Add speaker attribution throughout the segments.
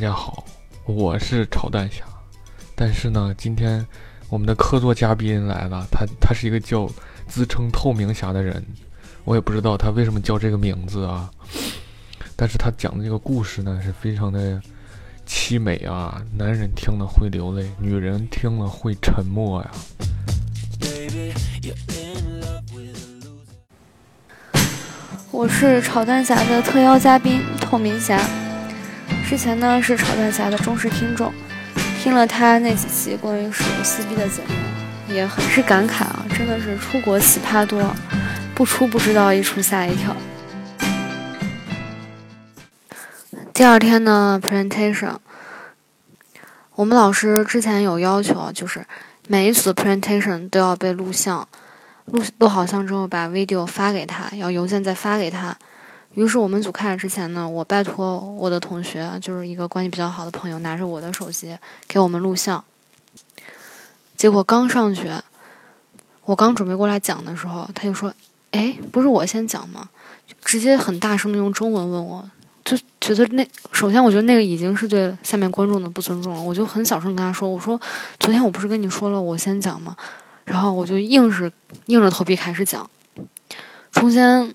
Speaker 1: 家好，我是炒蛋侠。但是呢，今天我们的客座嘉宾来了，他他是一个叫自称透明侠的人，我也不知道他为什么叫这个名字啊。但是他讲的这个故事呢，是非常的凄美啊，男人听了会流泪，女人听了会沉默呀。
Speaker 2: 我是炒蛋侠的特邀嘉宾透明侠，之前呢是炒蛋侠的忠实听众。听了他那几期关于手游撕逼的节目，也很是感慨啊！真的是出国奇葩多，不出不知道，一出吓一跳。第二天呢，presentation，我们老师之前有要求，就是每一组的 presentation 都要被录像，录录好像之后把 video 发给他，要邮件再发给他。于是我们组开始之前呢，我拜托我的同学，就是一个关系比较好的朋友，拿着我的手机给我们录像。结果刚上去，我刚准备过来讲的时候，他就说：“哎，不是我先讲吗？”直接很大声的用中文问我，就觉得那首先我觉得那个已经是对下面观众的不尊重了。我就很小声跟他说：“我说昨天我不是跟你说了我先讲吗？”然后我就硬是硬着头皮开始讲，中间。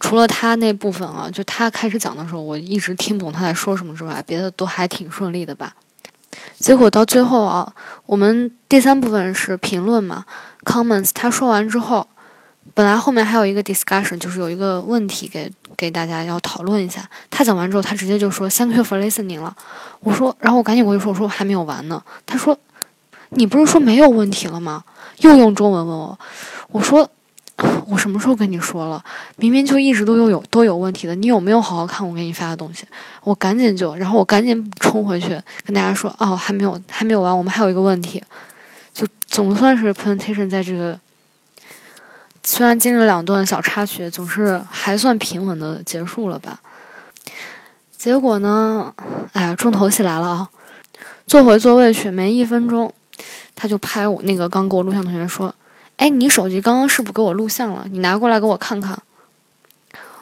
Speaker 2: 除了他那部分啊，就他开始讲的时候，我一直听不懂他在说什么之外，别的都还挺顺利的吧。结果到最后啊，我们第三部分是评论嘛，comments。他说完之后，本来后面还有一个 discussion，就是有一个问题给给大家要讨论一下。他讲完之后，他直接就说 thank you for listening 了。我说，然后我赶紧过去说，我说还没有完呢。他说，你不是说没有问题了吗？又用中文问我，我说。我什么时候跟你说了？明明就一直都有有都有问题的，你有没有好好看我给你发的东西？我赶紧就，然后我赶紧冲回去跟大家说，哦，还没有，还没有完，我们还有一个问题，就总算是 presentation 在这个，虽然经历了两段小插曲，总是还算平稳的结束了吧。结果呢，哎呀，重头戏来了啊！坐回座位去没一分钟，他就拍我那个刚给我录像同学说。哎，你手机刚刚是不是给我录像了？你拿过来给我看看。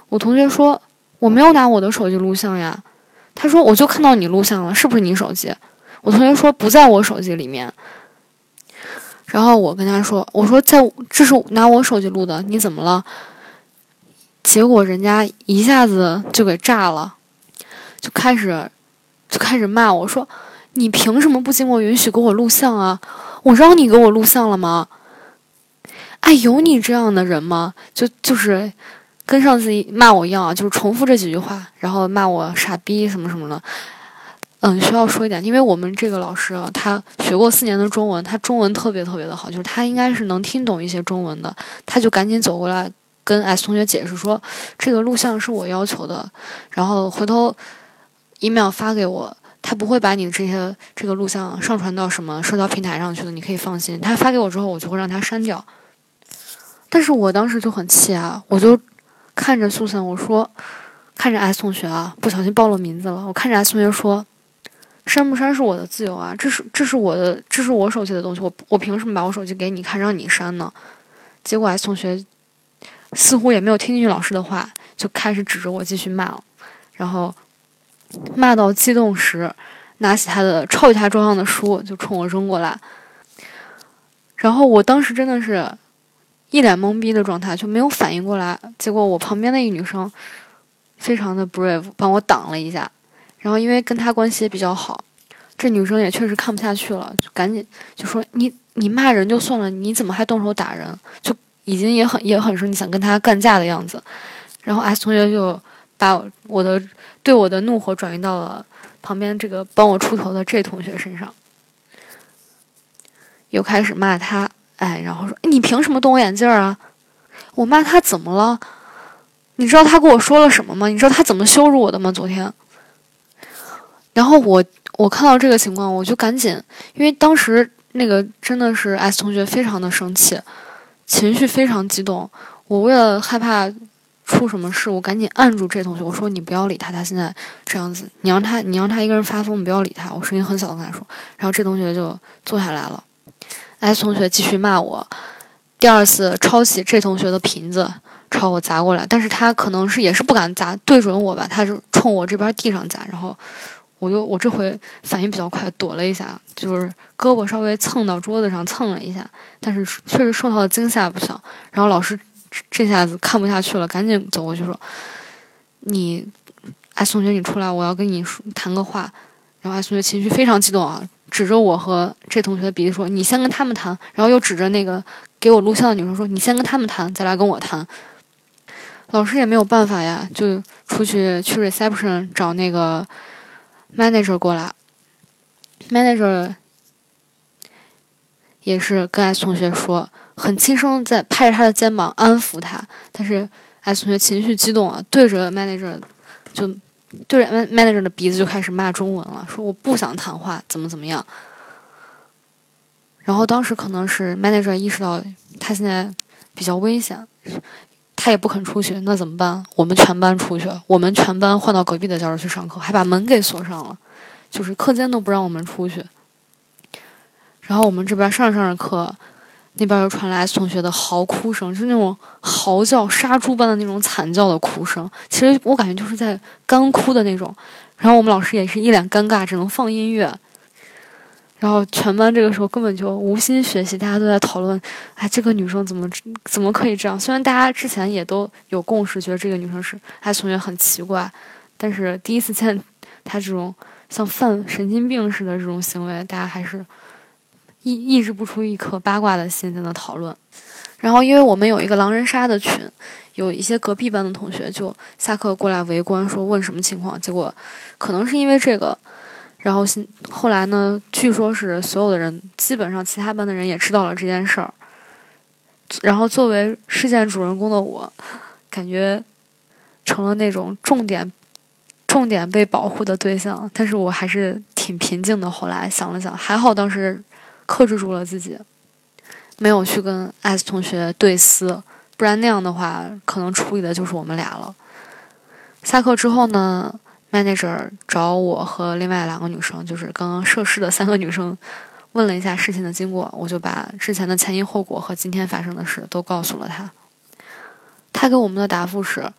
Speaker 2: 我同学说我没有拿我的手机录像呀。他说我就看到你录像了，是不是你手机？我同学说不在我手机里面。然后我跟他说，我说在这是拿我手机录的，你怎么了？结果人家一下子就给炸了，就开始就开始骂我说你凭什么不经过允许给我录像啊？我让你给我录像了吗？哎，有你这样的人吗？就就是跟上次骂我一样，就是重复这几句话，然后骂我傻逼什么什么的。嗯，需要说一点，因为我们这个老师啊，他学过四年的中文，他中文特别特别的好，就是他应该是能听懂一些中文的。他就赶紧走过来跟 S 同学解释说，这个录像是我要求的，然后回头 email 发给我，他不会把你这些这个录像上传到什么社交平台上去的，你可以放心。他发给我之后，我就会让他删掉。但是我当时就很气啊，我就看着苏珊，我说，看着 S 同学啊，不小心暴露名字了。我看着 S 同学说，删不删是我的自由啊，这是这是我的，这是我手机的东西，我我凭什么把我手机给你看，让你删呢？结果 S 同学似乎也没有听进去老师的话，就开始指着我继续骂了，然后骂到激动时，拿起他的抄起他桌上的书就冲我扔过来，然后我当时真的是。一脸懵逼的状态，就没有反应过来。结果我旁边的一个女生，非常的 brave，帮我挡了一下。然后因为跟她关系也比较好，这女生也确实看不下去了，就赶紧就说：“你你骂人就算了，你怎么还动手打人？”就已经也很也很生气，想跟他干架的样子。然后 S 同学就把我的对我的怒火转移到了旁边这个帮我出头的这同学身上，又开始骂他。哎，然后说你凭什么动我眼镜啊？我骂他怎么了？你知道他跟我说了什么吗？你知道他怎么羞辱我的吗？昨天。然后我我看到这个情况，我就赶紧，因为当时那个真的是 S 同学非常的生气，情绪非常激动。我为了害怕出什么事，我赶紧按住这同学，我说你不要理他，他现在这样子，你让他你让他一个人发疯，你不要理他。我声音很小的跟他说，然后这同学就坐下来了。S 同学继续骂我，第二次抄起这同学的瓶子朝我砸过来，但是他可能是也是不敢砸对准我吧，他是冲我这边地上砸，然后我就我这回反应比较快，躲了一下，就是胳膊稍微蹭到桌子上蹭了一下，但是确实受到了惊吓不小。然后老师这下子看不下去了，赶紧走过去说：“你，哎，同学，你出来，我要跟你说谈个话。”然后艾同学情绪非常激动啊，指着我和这同学的鼻子说：“你先跟他们谈。”然后又指着那个给我录像的女生说：“你先跟他们谈，再来跟我谈。”老师也没有办法呀，就出去去 reception 找那个 manager 过来。manager 也是跟 S 同学说，很轻声在拍着他的肩膀安抚他，但是 S 同学情绪激动啊，对着 manager 就对着 man manager 的鼻子就开始骂中文了，说我不想谈话，怎么怎么样。然后当时可能是 manager 意识到他现在比较危险。他也不肯出去，那怎么办？我们全班出去，我们全班换到隔壁的教室去上课，还把门给锁上了，就是课间都不让我们出去。然后我们这边上着上着课，那边又传来同学的嚎哭声，就是那种嚎叫、杀猪般的那种惨叫的哭声。其实我感觉就是在干哭的那种。然后我们老师也是一脸尴尬，只能放音乐。然后全班这个时候根本就无心学习，大家都在讨论，哎，这个女生怎么怎么可以这样？虽然大家之前也都有共识，觉得这个女生是哎同学很奇怪，但是第一次见她这种像犯神经病似的这种行为，大家还是抑抑制不出一颗八卦的心在那讨论。然后因为我们有一个狼人杀的群，有一些隔壁班的同学就下课过来围观，说问什么情况？结果可能是因为这个。然后后来呢？据说是所有的人，基本上其他班的人也知道了这件事儿。然后作为事件主人公的我，感觉成了那种重点、重点被保护的对象。但是我还是挺平静的。后来想了想，还好当时克制住了自己，没有去跟 S 同学对撕，不然那样的话，可能处理的就是我们俩了。下课之后呢？manager 找我和另外两个女生，就是刚刚涉事的三个女生，问了一下事情的经过，我就把之前的前因后果和今天发生的事都告诉了他。他给我们的答复是：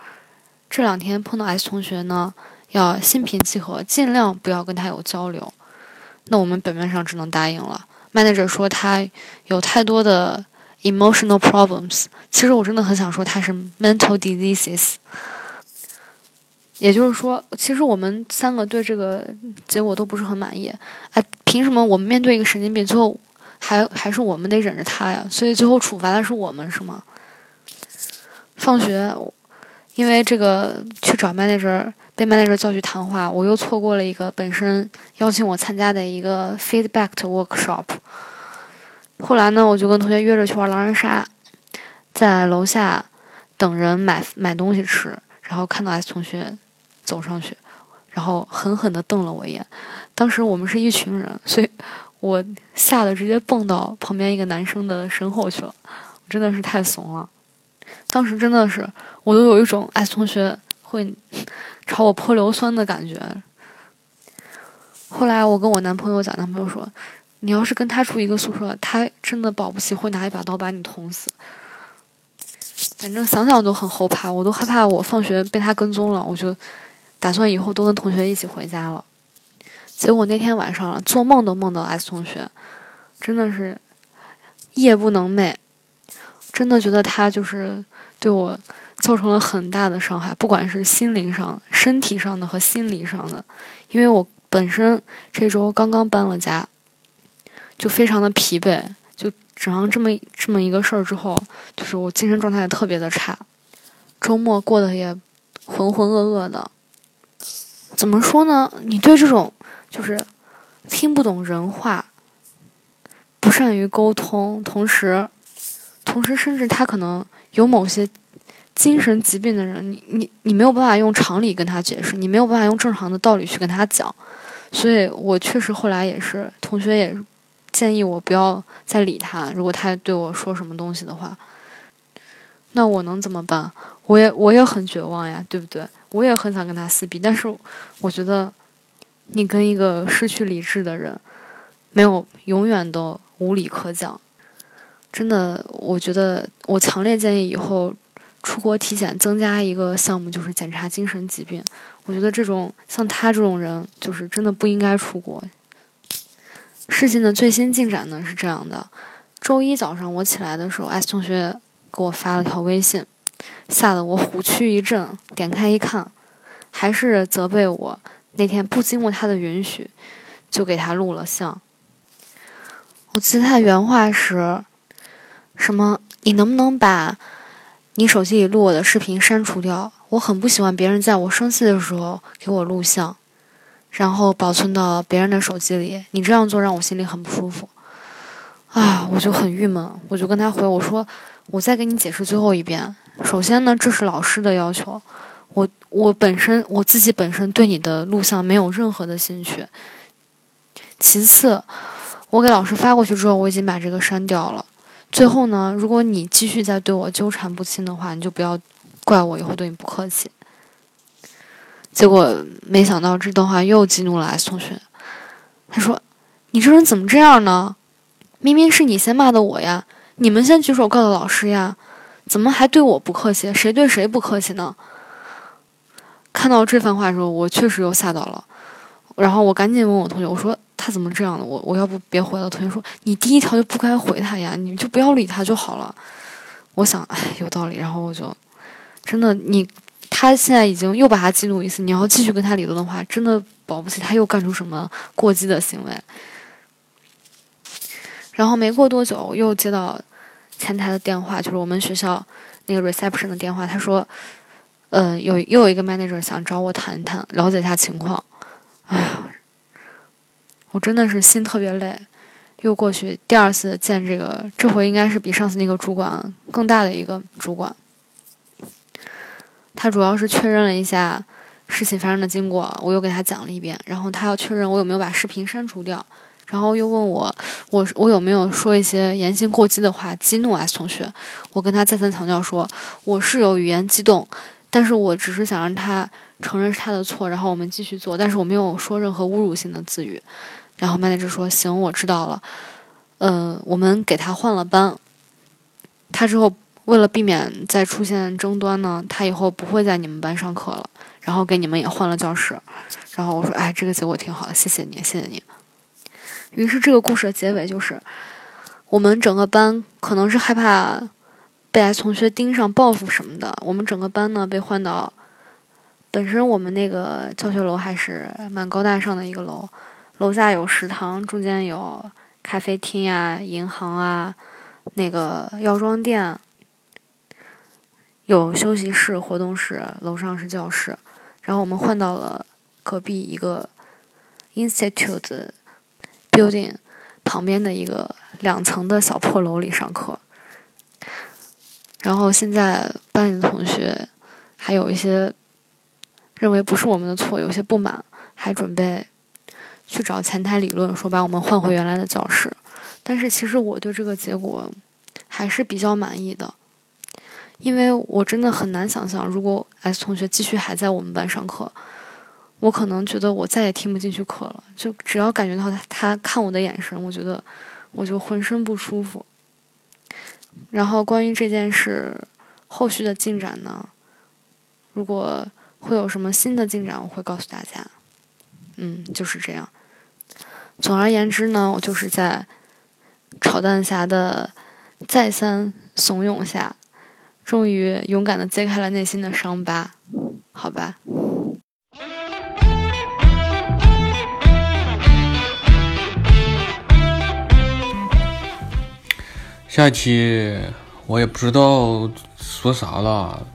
Speaker 2: 这两天碰到 S 同学呢，要心平气和，尽量不要跟他有交流。那我们表面上只能答应了。Manager 说他有太多的 emotional problems，其实我真的很想说他是 mental diseases。也就是说，其实我们三个对这个结果都不是很满意。哎，凭什么我们面对一个神经病，最后还还是我们得忍着他呀？所以最后处罚的是我们，是吗？放学，因为这个去找 manager，被 manager 叫去谈话，我又错过了一个本身邀请我参加的一个 feedback workshop。后来呢，我就跟同学约着去玩狼人杀，在楼下等人买买东西吃，然后看到 S 同学。走上去，然后狠狠地瞪了我一眼。当时我们是一群人，所以我吓得直接蹦到旁边一个男生的身后去了。真的是太怂了。当时真的是，我都有一种 S 同学会朝我泼硫酸的感觉。后来我跟我男朋友讲，男朋友说：“你要是跟他住一个宿舍，他真的保不齐会拿一把刀把你捅死。”反正想想都很后怕，我都害怕我放学被他跟踪了，我就。打算以后都跟同学一起回家了，结果那天晚上做梦都梦到 S 同学，真的是夜不能寐，真的觉得他就是对我造成了很大的伤害，不管是心灵上、身体上的和心理上的。因为我本身这周刚刚搬了家，就非常的疲惫，就整上这么这么一个事儿之后，就是我精神状态特别的差，周末过得也浑浑噩噩的。怎么说呢？你对这种就是听不懂人话、不善于沟通，同时，同时甚至他可能有某些精神疾病的人，你你你没有办法用常理跟他解释，你没有办法用正常的道理去跟他讲。所以我确实后来也是，同学也建议我不要再理他。如果他对我说什么东西的话，那我能怎么办？我也我也很绝望呀，对不对？我也很想跟他撕逼，但是我觉得你跟一个失去理智的人，没有永远都无理可讲。真的，我觉得我强烈建议以后出国体检增加一个项目，就是检查精神疾病。我觉得这种像他这种人，就是真的不应该出国。事情的最新进展呢是这样的：周一早上我起来的时候，S 同学给我发了条微信，吓得我虎躯一震。点开一看，还是责备我那天不经过他的允许就给他录了像。我记得他的原话是：“什么？你能不能把你手机里录我的视频删除掉？我很不喜欢别人在我生气的时候给我录像。”然后保存到别人的手机里，你这样做让我心里很不舒服，啊，我就很郁闷，我就跟他回我说，我再给你解释最后一遍。首先呢，这是老师的要求，我我本身我自己本身对你的录像没有任何的兴趣。其次，我给老师发过去之后，我已经把这个删掉了。最后呢，如果你继续再对我纠缠不清的话，你就不要怪我以后对你不客气。结果没想到这段话又激怒了 S 同学，他说：“你这人怎么这样呢？明明是你先骂的我呀，你们先举手告的老师呀，怎么还对我不客气？谁对谁不客气呢？”看到这番话的时候，我确实又吓到了，然后我赶紧问我同学：“我说他怎么这样的？我我要不别回了。”同学说：“你第一条就不该回他呀，你就不要理他就好了。”我想，哎，有道理。然后我就真的你。他现在已经又把他激怒一次，你要继续跟他理论的话，真的保不齐他又干出什么过激的行为。然后没过多久，又接到前台的电话，就是我们学校那个 reception 的电话，他说，呃，有又有一个 manager 想找我谈一谈，了解一下情况。我真的是心特别累，又过去第二次见这个，这回应该是比上次那个主管更大的一个主管。他主要是确认了一下事情发生的经过，我又给他讲了一遍，然后他要确认我有没有把视频删除掉，然后又问我我我有没有说一些言行过激的话激怒 S 同学，我跟他再三强调说我是有语言激动，但是我只是想让他承认是他的错，然后我们继续做，但是我没有说任何侮辱性的字语，然后 manager 说行我知道了，呃我们给他换了班，他之后。为了避免再出现争端呢，他以后不会在你们班上课了，然后给你们也换了教室。然后我说：“哎，这个结果挺好的，谢谢你，谢谢你。”于是这个故事的结尾就是，我们整个班可能是害怕被 S 同学盯上报复什么的，我们整个班呢被换到本身我们那个教学楼还是蛮高大上的一个楼，楼下有食堂，中间有咖啡厅呀、银行啊，那个药妆店。有休息室、活动室，楼上是教室，然后我们换到了隔壁一个 institute building 旁边的一个两层的小破楼里上课。然后现在班里的同学还有一些认为不是我们的错，有些不满，还准备去找前台理论，说把我们换回原来的教室。但是其实我对这个结果还是比较满意的。因为我真的很难想象，如果 S 同学继续还在我们班上课，我可能觉得我再也听不进去课了。就只要感觉到他他看我的眼神，我觉得我就浑身不舒服。然后关于这件事后续的进展呢，如果会有什么新的进展，我会告诉大家。嗯，就是这样。总而言之呢，我就是在炒蛋侠的再三怂恿下。终于勇敢的揭开了内心的伤疤，好吧。
Speaker 1: 下期我也不知道说啥了，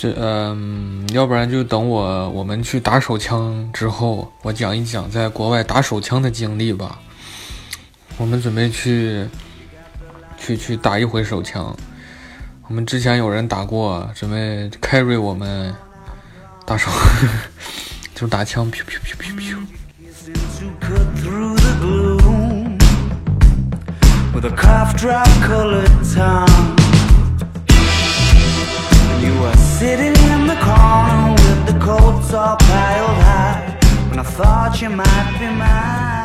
Speaker 1: 这嗯，要不然就等我我们去打手枪之后，我讲一讲在国外打手枪的经历吧。我们准备去去去打一回手枪。我们之前有人打过，准备 carry 我们打手，就打枪，噗噗噗噗噗。You
Speaker 3: were sitting in the corner with the coats all piled high. When I thought you might be mine.